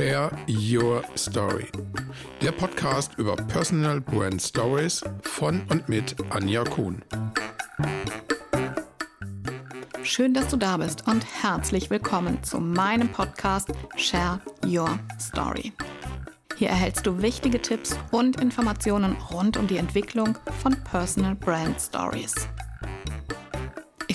Share Your Story. Der Podcast über Personal Brand Stories von und mit Anja Kuhn. Schön, dass du da bist und herzlich willkommen zu meinem Podcast Share Your Story. Hier erhältst du wichtige Tipps und Informationen rund um die Entwicklung von Personal Brand Stories.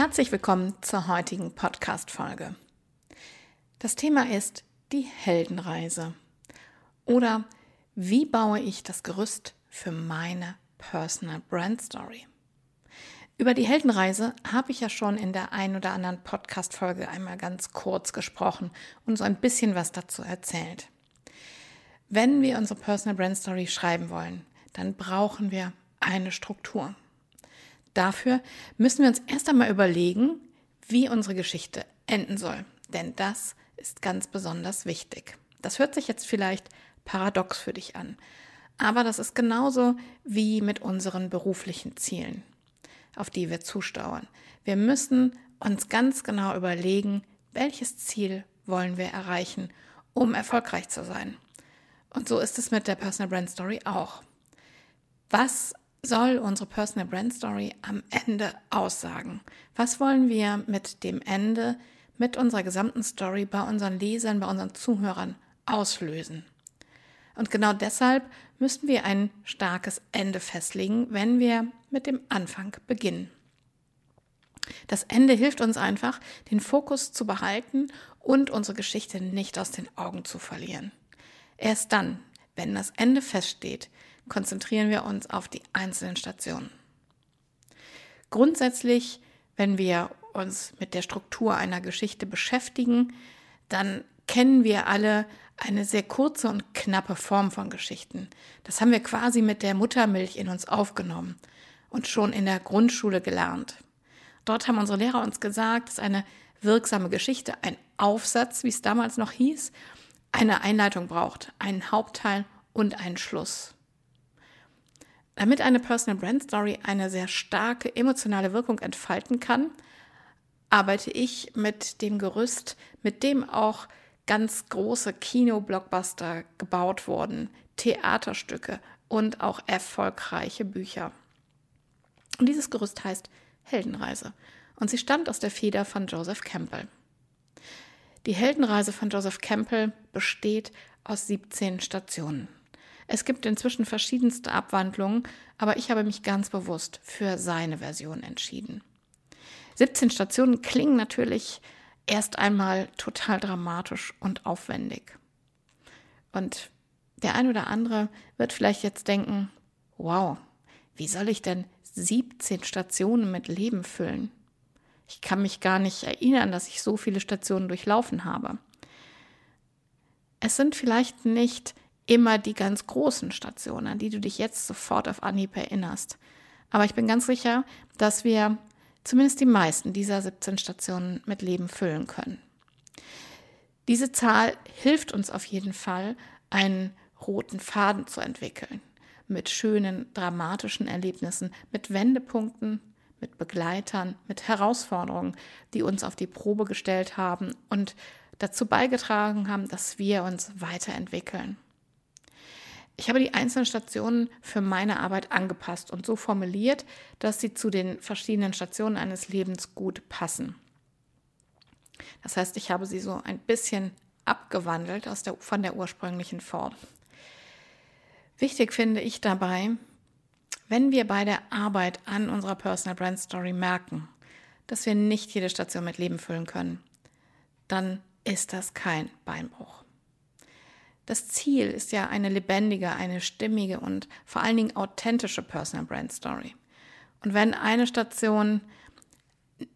Herzlich willkommen zur heutigen Podcast-Folge. Das Thema ist die Heldenreise oder wie baue ich das Gerüst für meine Personal Brand Story. Über die Heldenreise habe ich ja schon in der ein oder anderen Podcast-Folge einmal ganz kurz gesprochen und so ein bisschen was dazu erzählt. Wenn wir unsere Personal Brand Story schreiben wollen, dann brauchen wir eine Struktur. Dafür müssen wir uns erst einmal überlegen, wie unsere Geschichte enden soll. Denn das ist ganz besonders wichtig. Das hört sich jetzt vielleicht paradox für dich an. Aber das ist genauso wie mit unseren beruflichen Zielen, auf die wir zusteuern. Wir müssen uns ganz genau überlegen, welches Ziel wollen wir erreichen, um erfolgreich zu sein. Und so ist es mit der Personal Brand Story auch. Was soll unsere Personal Brand Story am Ende aussagen? Was wollen wir mit dem Ende, mit unserer gesamten Story bei unseren Lesern, bei unseren Zuhörern auslösen? Und genau deshalb müssen wir ein starkes Ende festlegen, wenn wir mit dem Anfang beginnen. Das Ende hilft uns einfach, den Fokus zu behalten und unsere Geschichte nicht aus den Augen zu verlieren. Erst dann, wenn das Ende feststeht, konzentrieren wir uns auf die einzelnen Stationen. Grundsätzlich, wenn wir uns mit der Struktur einer Geschichte beschäftigen, dann kennen wir alle eine sehr kurze und knappe Form von Geschichten. Das haben wir quasi mit der Muttermilch in uns aufgenommen und schon in der Grundschule gelernt. Dort haben unsere Lehrer uns gesagt, dass eine wirksame Geschichte ein Aufsatz, wie es damals noch hieß, eine Einleitung braucht, einen Hauptteil und einen Schluss. Damit eine Personal Brand Story eine sehr starke emotionale Wirkung entfalten kann, arbeite ich mit dem Gerüst, mit dem auch ganz große Kino-Blockbuster gebaut wurden, Theaterstücke und auch erfolgreiche Bücher. Und dieses Gerüst heißt Heldenreise und sie stammt aus der Feder von Joseph Campbell. Die Heldenreise von Joseph Campbell besteht aus 17 Stationen. Es gibt inzwischen verschiedenste Abwandlungen, aber ich habe mich ganz bewusst für seine Version entschieden. 17 Stationen klingen natürlich erst einmal total dramatisch und aufwendig. Und der ein oder andere wird vielleicht jetzt denken, wow, wie soll ich denn 17 Stationen mit Leben füllen? Ich kann mich gar nicht erinnern, dass ich so viele Stationen durchlaufen habe. Es sind vielleicht nicht immer die ganz großen Stationen, an die du dich jetzt sofort auf Anhieb erinnerst. Aber ich bin ganz sicher, dass wir zumindest die meisten dieser 17 Stationen mit Leben füllen können. Diese Zahl hilft uns auf jeden Fall, einen roten Faden zu entwickeln. Mit schönen, dramatischen Erlebnissen, mit Wendepunkten, mit Begleitern, mit Herausforderungen, die uns auf die Probe gestellt haben und dazu beigetragen haben, dass wir uns weiterentwickeln. Ich habe die einzelnen Stationen für meine Arbeit angepasst und so formuliert, dass sie zu den verschiedenen Stationen eines Lebens gut passen. Das heißt, ich habe sie so ein bisschen abgewandelt aus der, von der ursprünglichen Form. Wichtig finde ich dabei, wenn wir bei der Arbeit an unserer Personal Brand Story merken, dass wir nicht jede Station mit Leben füllen können, dann ist das kein Beinbruch. Das Ziel ist ja eine lebendige, eine stimmige und vor allen Dingen authentische Personal Brand Story. Und wenn eine Station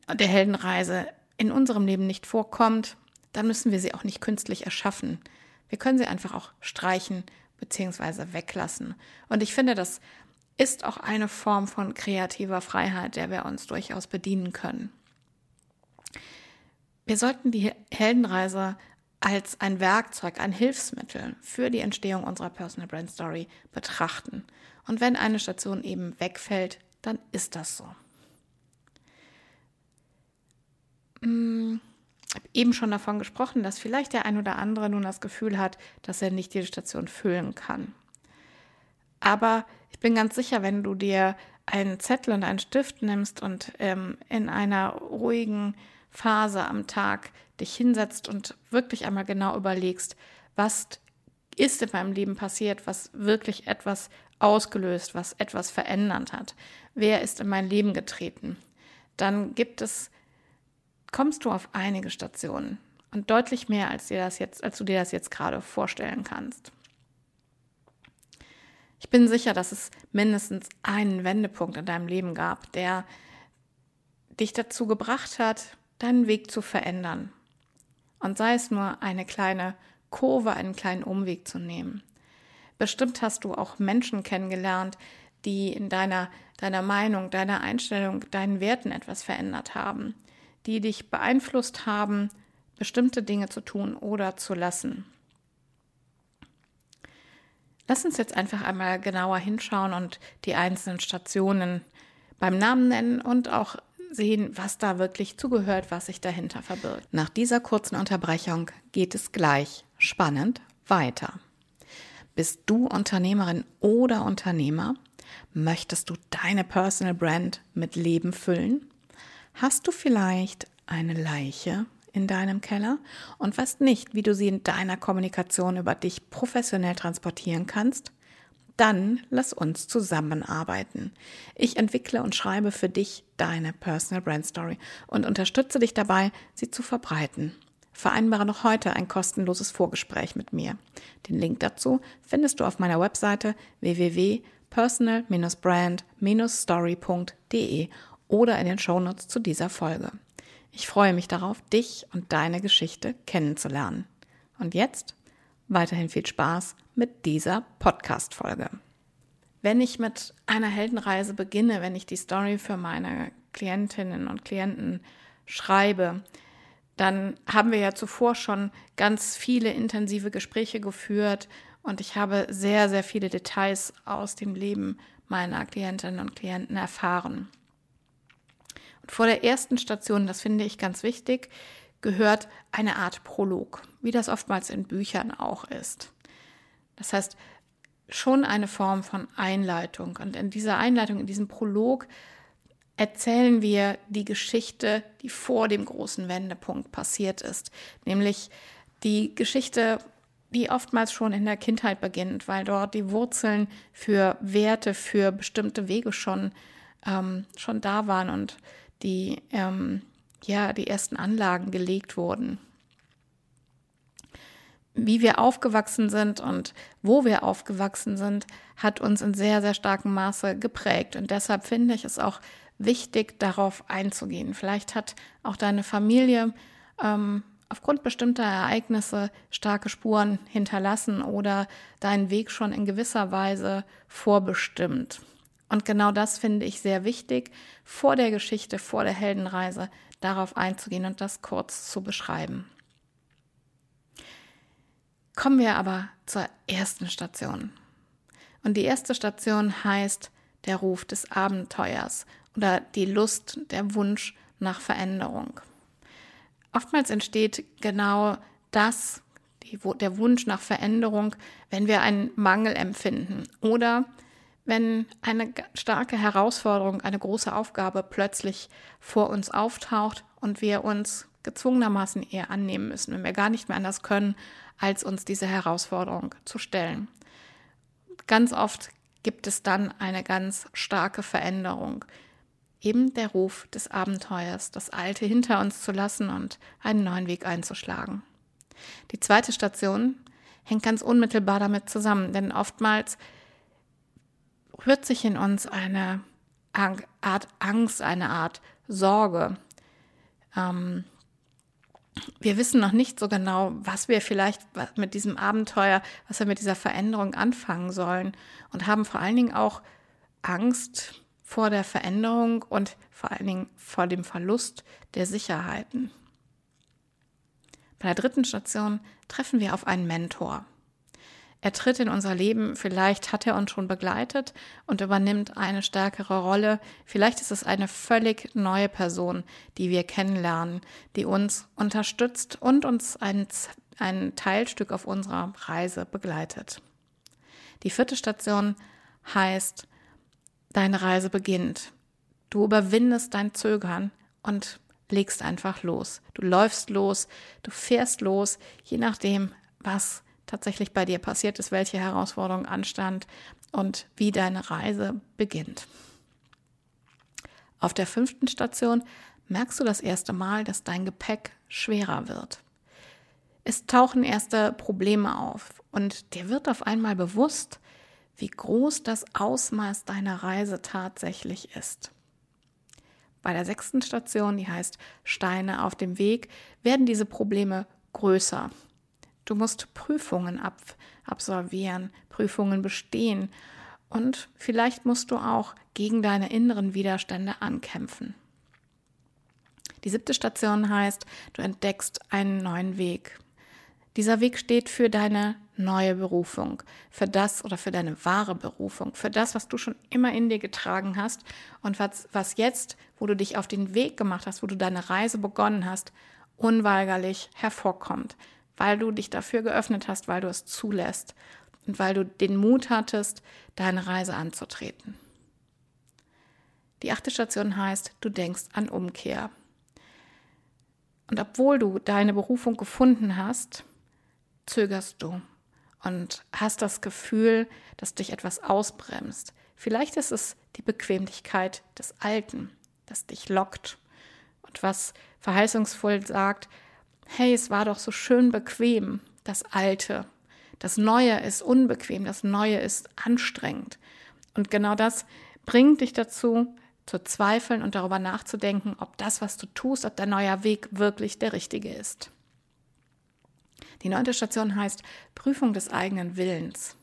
der Heldenreise in unserem Leben nicht vorkommt, dann müssen wir sie auch nicht künstlich erschaffen. Wir können sie einfach auch streichen bzw. weglassen. Und ich finde, das ist auch eine Form von kreativer Freiheit, der wir uns durchaus bedienen können. Wir sollten die Heldenreise als ein Werkzeug, ein Hilfsmittel für die Entstehung unserer Personal Brand Story betrachten. Und wenn eine Station eben wegfällt, dann ist das so. Hm, ich habe eben schon davon gesprochen, dass vielleicht der ein oder andere nun das Gefühl hat, dass er nicht jede Station füllen kann. Aber ich bin ganz sicher, wenn du dir einen Zettel und einen Stift nimmst und ähm, in einer ruhigen Phase am Tag dich hinsetzt und wirklich einmal genau überlegst, was ist in meinem Leben passiert, was wirklich etwas ausgelöst, was etwas verändert hat. Wer ist in mein Leben getreten? Dann gibt es, kommst du auf einige Stationen und deutlich mehr, als, dir das jetzt, als du dir das jetzt gerade vorstellen kannst. Ich bin sicher, dass es mindestens einen Wendepunkt in deinem Leben gab, der dich dazu gebracht hat, deinen Weg zu verändern. Und sei es nur eine kleine Kurve, einen kleinen Umweg zu nehmen. Bestimmt hast du auch Menschen kennengelernt, die in deiner, deiner Meinung, deiner Einstellung, deinen Werten etwas verändert haben, die dich beeinflusst haben, bestimmte Dinge zu tun oder zu lassen. Lass uns jetzt einfach einmal genauer hinschauen und die einzelnen Stationen beim Namen nennen und auch sehen, was da wirklich zugehört, was sich dahinter verbirgt. Nach dieser kurzen Unterbrechung geht es gleich spannend weiter. Bist du Unternehmerin oder Unternehmer? Möchtest du deine Personal Brand mit Leben füllen? Hast du vielleicht eine Leiche in deinem Keller und weißt nicht, wie du sie in deiner Kommunikation über dich professionell transportieren kannst? Dann lass uns zusammenarbeiten. Ich entwickle und schreibe für dich deine Personal Brand Story und unterstütze dich dabei, sie zu verbreiten. Vereinbare noch heute ein kostenloses Vorgespräch mit mir. Den Link dazu findest du auf meiner Webseite www.personal-brand-story.de oder in den Shownotes zu dieser Folge. Ich freue mich darauf, dich und deine Geschichte kennenzulernen. Und jetzt weiterhin viel Spaß mit dieser Podcast-Folge. Wenn ich mit einer Heldenreise beginne, wenn ich die Story für meine Klientinnen und Klienten schreibe, dann haben wir ja zuvor schon ganz viele intensive Gespräche geführt und ich habe sehr, sehr viele Details aus dem Leben meiner Klientinnen und Klienten erfahren. Und vor der ersten Station, das finde ich ganz wichtig, gehört eine Art Prolog, wie das oftmals in Büchern auch ist. Das heißt, schon eine Form von Einleitung. Und in dieser Einleitung, in diesem Prolog, erzählen wir die Geschichte, die vor dem großen Wendepunkt passiert ist. Nämlich die Geschichte, die oftmals schon in der Kindheit beginnt, weil dort die Wurzeln für Werte, für bestimmte Wege schon, ähm, schon da waren und die, ähm, ja, die ersten Anlagen gelegt wurden. Wie wir aufgewachsen sind und wo wir aufgewachsen sind, hat uns in sehr, sehr starkem Maße geprägt. Und deshalb finde ich es auch wichtig, darauf einzugehen. Vielleicht hat auch deine Familie ähm, aufgrund bestimmter Ereignisse starke Spuren hinterlassen oder deinen Weg schon in gewisser Weise vorbestimmt. Und genau das finde ich sehr wichtig, vor der Geschichte, vor der Heldenreise darauf einzugehen und das kurz zu beschreiben. Kommen wir aber zur ersten Station. Und die erste Station heißt der Ruf des Abenteuers oder die Lust, der Wunsch nach Veränderung. Oftmals entsteht genau das, die, der Wunsch nach Veränderung, wenn wir einen Mangel empfinden oder wenn eine starke Herausforderung, eine große Aufgabe plötzlich vor uns auftaucht und wir uns gezwungenermaßen eher annehmen müssen, wenn wir gar nicht mehr anders können, als uns diese Herausforderung zu stellen. Ganz oft gibt es dann eine ganz starke Veränderung. Eben der Ruf des Abenteuers, das Alte hinter uns zu lassen und einen neuen Weg einzuschlagen. Die zweite Station hängt ganz unmittelbar damit zusammen, denn oftmals rührt sich in uns eine Art Angst, eine Art Sorge. Ähm, wir wissen noch nicht so genau, was wir vielleicht mit diesem Abenteuer, was wir mit dieser Veränderung anfangen sollen und haben vor allen Dingen auch Angst vor der Veränderung und vor allen Dingen vor dem Verlust der Sicherheiten. Bei der dritten Station treffen wir auf einen Mentor. Er tritt in unser Leben, vielleicht hat er uns schon begleitet und übernimmt eine stärkere Rolle. Vielleicht ist es eine völlig neue Person, die wir kennenlernen, die uns unterstützt und uns ein, ein Teilstück auf unserer Reise begleitet. Die vierte Station heißt, deine Reise beginnt. Du überwindest dein Zögern und legst einfach los. Du läufst los, du fährst los, je nachdem, was tatsächlich bei dir passiert ist, welche Herausforderung anstand und wie deine Reise beginnt. Auf der fünften Station merkst du das erste Mal, dass dein Gepäck schwerer wird. Es tauchen erste Probleme auf und dir wird auf einmal bewusst, wie groß das Ausmaß deiner Reise tatsächlich ist. Bei der sechsten Station, die heißt Steine auf dem Weg, werden diese Probleme größer Du musst Prüfungen ab absolvieren, Prüfungen bestehen und vielleicht musst du auch gegen deine inneren Widerstände ankämpfen. Die siebte Station heißt, du entdeckst einen neuen Weg. Dieser Weg steht für deine neue Berufung, für das oder für deine wahre Berufung, für das, was du schon immer in dir getragen hast und was, was jetzt, wo du dich auf den Weg gemacht hast, wo du deine Reise begonnen hast, unweigerlich hervorkommt weil du dich dafür geöffnet hast, weil du es zulässt und weil du den Mut hattest, deine Reise anzutreten. Die achte Station heißt, du denkst an Umkehr. Und obwohl du deine Berufung gefunden hast, zögerst du und hast das Gefühl, dass dich etwas ausbremst. Vielleicht ist es die Bequemlichkeit des Alten, das dich lockt und was verheißungsvoll sagt, hey, es war doch so schön bequem, das Alte. Das Neue ist unbequem, das Neue ist anstrengend. Und genau das bringt dich dazu, zu zweifeln und darüber nachzudenken, ob das, was du tust, ob dein neuer Weg wirklich der richtige ist. Die neunte Station heißt Prüfung des eigenen Willens.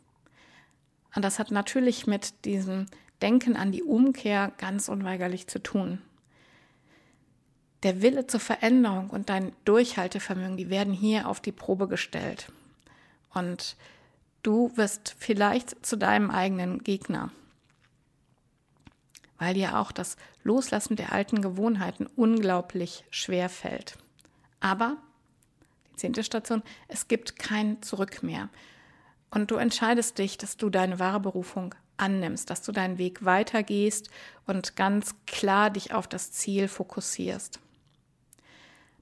Und das hat natürlich mit diesem Denken an die Umkehr ganz unweigerlich zu tun der Wille zur Veränderung und dein Durchhaltevermögen, die werden hier auf die Probe gestellt. Und du wirst vielleicht zu deinem eigenen Gegner, weil dir auch das Loslassen der alten Gewohnheiten unglaublich schwer fällt. Aber, die zehnte Station, es gibt kein Zurück mehr. Und du entscheidest dich, dass du deine wahre Berufung annimmst, dass du deinen Weg weitergehst und ganz klar dich auf das Ziel fokussierst.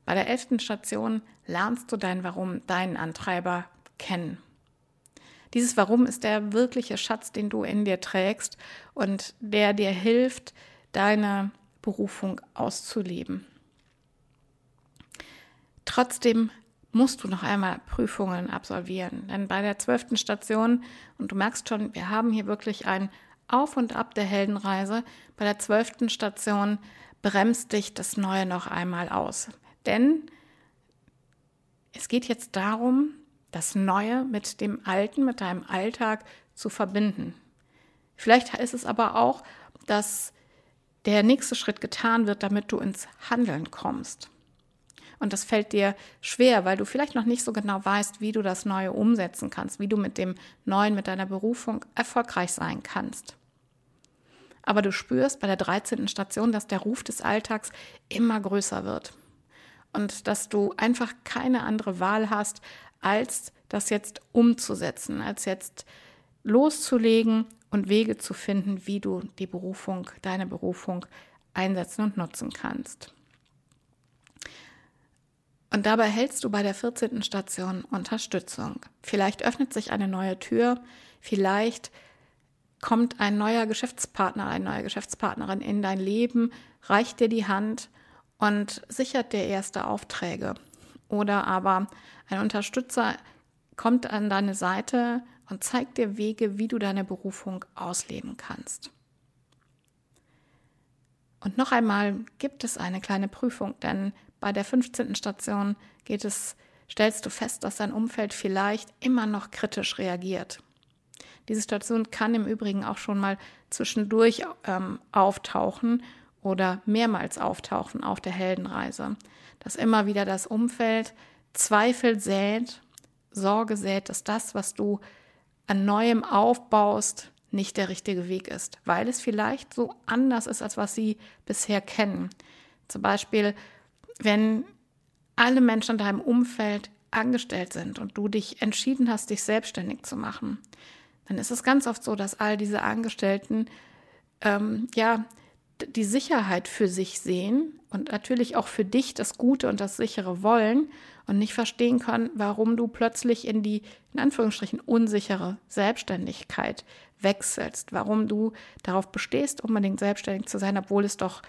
Bei der elften Station lernst du dein Warum, deinen Antreiber kennen. Dieses Warum ist der wirkliche Schatz, den du in dir trägst und der dir hilft, deine Berufung auszuleben. Trotzdem musst du noch einmal Prüfungen absolvieren. Denn bei der zwölften Station, und du merkst schon, wir haben hier wirklich ein Auf und Ab der Heldenreise, bei der zwölften Station bremst dich das Neue noch einmal aus. Denn es geht jetzt darum, das Neue mit dem Alten, mit deinem Alltag zu verbinden. Vielleicht ist es aber auch, dass der nächste Schritt getan wird, damit du ins Handeln kommst. Und das fällt dir schwer, weil du vielleicht noch nicht so genau weißt, wie du das Neue umsetzen kannst, wie du mit dem Neuen, mit deiner Berufung erfolgreich sein kannst. Aber du spürst bei der 13. Station, dass der Ruf des Alltags immer größer wird und dass du einfach keine andere Wahl hast, als das jetzt umzusetzen, als jetzt loszulegen und Wege zu finden, wie du die Berufung, deine Berufung einsetzen und nutzen kannst. Und dabei hältst du bei der 14. Station Unterstützung. Vielleicht öffnet sich eine neue Tür, vielleicht kommt ein neuer Geschäftspartner, eine neue Geschäftspartnerin in dein Leben, reicht dir die Hand und sichert dir erste Aufträge. Oder aber ein Unterstützer kommt an deine Seite und zeigt dir Wege, wie du deine Berufung ausleben kannst. Und noch einmal gibt es eine kleine Prüfung, denn bei der 15. Station geht es, stellst du fest, dass dein Umfeld vielleicht immer noch kritisch reagiert. Diese Station kann im Übrigen auch schon mal zwischendurch ähm, auftauchen oder mehrmals auftauchen auf der Heldenreise. Dass immer wieder das Umfeld Zweifel sät, Sorge sät, dass das, was du an Neuem aufbaust, nicht der richtige Weg ist, weil es vielleicht so anders ist, als was sie bisher kennen. Zum Beispiel, wenn alle Menschen in deinem Umfeld angestellt sind und du dich entschieden hast, dich selbstständig zu machen, dann ist es ganz oft so, dass all diese Angestellten ähm, ja die Sicherheit für sich sehen und natürlich auch für dich das Gute und das sichere wollen und nicht verstehen können, warum du plötzlich in die in Anführungsstrichen unsichere Selbstständigkeit wechselst, warum du darauf bestehst, unbedingt selbstständig zu sein, obwohl es doch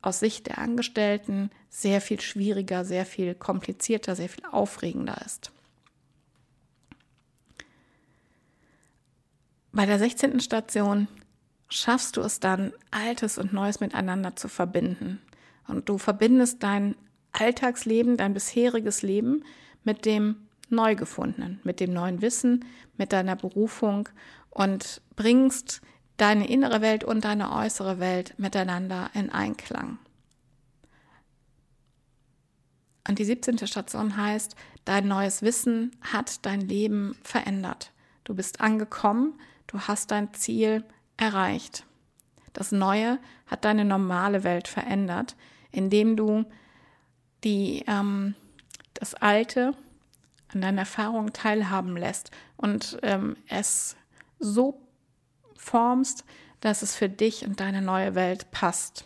aus Sicht der Angestellten sehr viel schwieriger, sehr viel komplizierter, sehr viel aufregender ist. Bei der 16. Station schaffst du es dann, Altes und Neues miteinander zu verbinden. Und du verbindest dein Alltagsleben, dein bisheriges Leben mit dem Neugefundenen, mit dem neuen Wissen, mit deiner Berufung und bringst deine innere Welt und deine äußere Welt miteinander in Einklang. Und die 17. Station heißt, dein neues Wissen hat dein Leben verändert. Du bist angekommen, du hast dein Ziel erreicht. Das Neue hat deine normale Welt verändert, indem du die, ähm, das Alte an deinen Erfahrungen teilhaben lässt und ähm, es so formst, dass es für dich und deine neue Welt passt.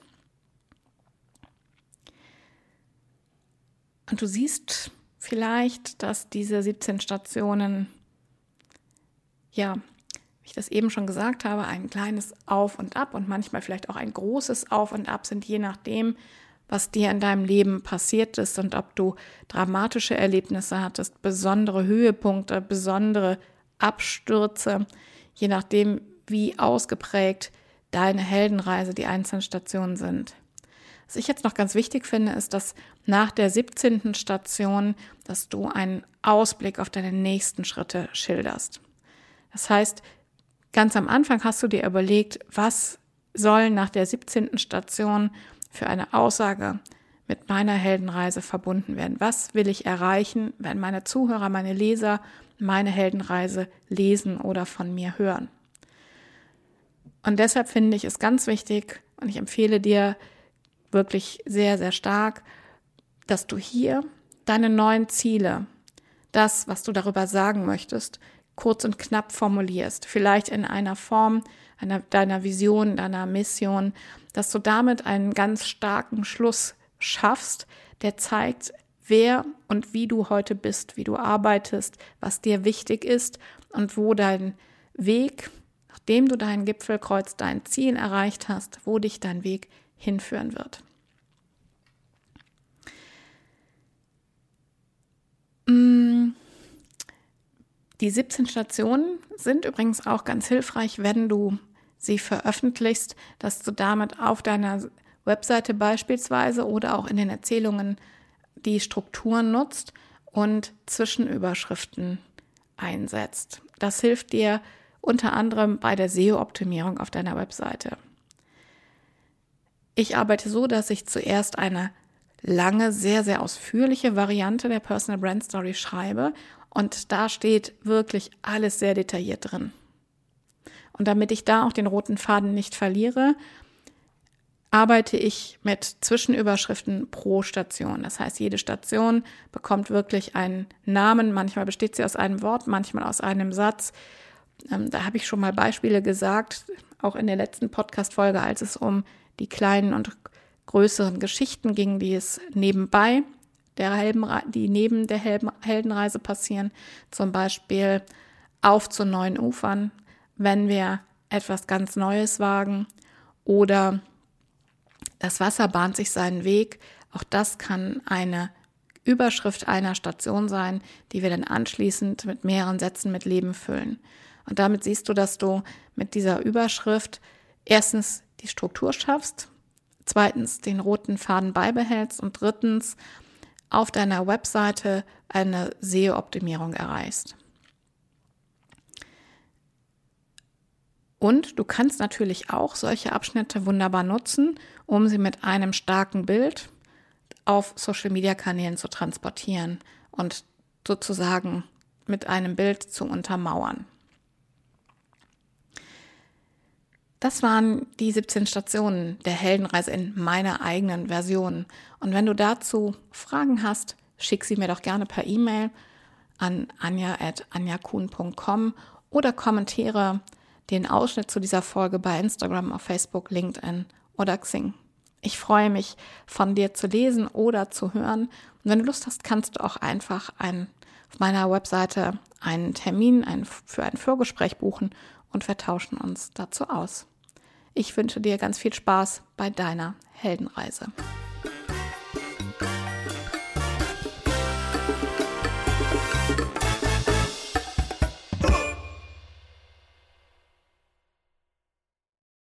Und du siehst vielleicht, dass diese 17 Stationen, ja, wie ich das eben schon gesagt habe, ein kleines Auf und Ab und manchmal vielleicht auch ein großes Auf und Ab sind, je nachdem, was dir in deinem Leben passiert ist und ob du dramatische Erlebnisse hattest, besondere Höhepunkte, besondere Abstürze, je nachdem, wie ausgeprägt deine Heldenreise, die einzelnen Stationen sind. Was ich jetzt noch ganz wichtig finde, ist, dass nach der 17. Station, dass du einen Ausblick auf deine nächsten Schritte schilderst. Das heißt, ganz am Anfang hast du dir überlegt, was soll nach der 17. Station für eine Aussage mit meiner Heldenreise verbunden werden? Was will ich erreichen, wenn meine Zuhörer, meine Leser meine Heldenreise lesen oder von mir hören. Und deshalb finde ich es ganz wichtig und ich empfehle dir wirklich sehr, sehr stark, dass du hier deine neuen Ziele, das, was du darüber sagen möchtest, kurz und knapp formulierst. Vielleicht in einer Form einer, deiner Vision, deiner Mission, dass du damit einen ganz starken Schluss schaffst, der zeigt, wer und wie du heute bist, wie du arbeitest, was dir wichtig ist und wo dein Weg, nachdem du dein Gipfelkreuz, dein Ziel erreicht hast, wo dich dein Weg hinführen wird. Die 17 Stationen sind übrigens auch ganz hilfreich, wenn du sie veröffentlichst, dass du damit auf deiner Webseite beispielsweise oder auch in den Erzählungen die Strukturen nutzt und Zwischenüberschriften einsetzt. Das hilft dir unter anderem bei der SEO-Optimierung auf deiner Webseite. Ich arbeite so, dass ich zuerst eine lange, sehr, sehr ausführliche Variante der Personal Brand Story schreibe und da steht wirklich alles sehr detailliert drin. Und damit ich da auch den roten Faden nicht verliere, arbeite ich mit Zwischenüberschriften pro Station. Das heißt, jede Station bekommt wirklich einen Namen. Manchmal besteht sie aus einem Wort, manchmal aus einem Satz. Ähm, da habe ich schon mal Beispiele gesagt, auch in der letzten Podcast-Folge, als es um die kleinen und größeren Geschichten ging, die es nebenbei der Heldenre die neben der Heldenreise passieren. Zum Beispiel auf zu neuen Ufern, wenn wir etwas ganz Neues wagen oder das Wasser bahnt sich seinen Weg. Auch das kann eine Überschrift einer Station sein, die wir dann anschließend mit mehreren Sätzen mit Leben füllen. Und damit siehst du, dass du mit dieser Überschrift erstens die Struktur schaffst, zweitens den roten Faden beibehältst und drittens auf deiner Webseite eine SEO-Optimierung erreichst. Und du kannst natürlich auch solche Abschnitte wunderbar nutzen, um sie mit einem starken Bild auf Social-Media-Kanälen zu transportieren und sozusagen mit einem Bild zu untermauern. Das waren die 17 Stationen der Heldenreise in meiner eigenen Version. Und wenn du dazu Fragen hast, schick sie mir doch gerne per E-Mail an anja.anjakuhn.com oder kommentiere den Ausschnitt zu dieser Folge bei Instagram, auf Facebook, LinkedIn oder Xing. Ich freue mich, von dir zu lesen oder zu hören. Und wenn du Lust hast, kannst du auch einfach ein, auf meiner Webseite einen Termin ein, für ein Vorgespräch buchen und wir tauschen uns dazu aus. Ich wünsche dir ganz viel Spaß bei deiner Heldenreise.